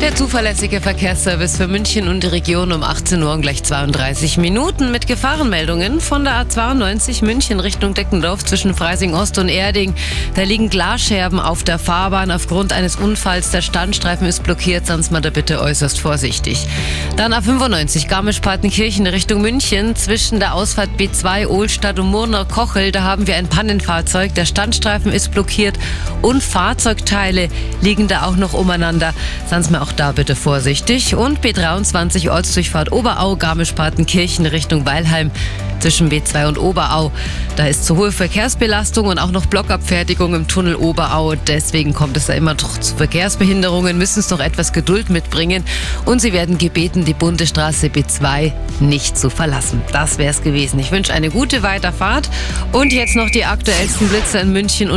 Der zuverlässige Verkehrsservice für München und die Region um 18 Uhr und gleich 32 Minuten mit Gefahrenmeldungen von der A92 München Richtung Deckendorf zwischen Freising Ost und Erding. Da liegen Glasscherben auf der Fahrbahn aufgrund eines Unfalls. Der Standstreifen ist blockiert, sonst mal da bitte äußerst vorsichtig. Dann A95 Garmisch-Partenkirchen Richtung München zwischen der Ausfahrt B2 Ohlstadt und Murnau-Kochel. Da haben wir ein Pannenfahrzeug. Der Standstreifen ist blockiert und Fahrzeugteile liegen da auch noch umeinander. Sonst mal auch da bitte vorsichtig. Und B23 Ortsdurchfahrt Oberau, Garmisch-Partenkirchen Richtung Weilheim zwischen B2 und Oberau. Da ist zu hohe Verkehrsbelastung und auch noch Blockabfertigung im Tunnel Oberau. Deswegen kommt es da immer noch zu Verkehrsbehinderungen, müssen es noch etwas Geduld mitbringen und Sie werden gebeten, die Bundesstraße B2 nicht zu verlassen. Das wäre es gewesen. Ich wünsche eine gute Weiterfahrt und jetzt noch die aktuellsten Blitze in München.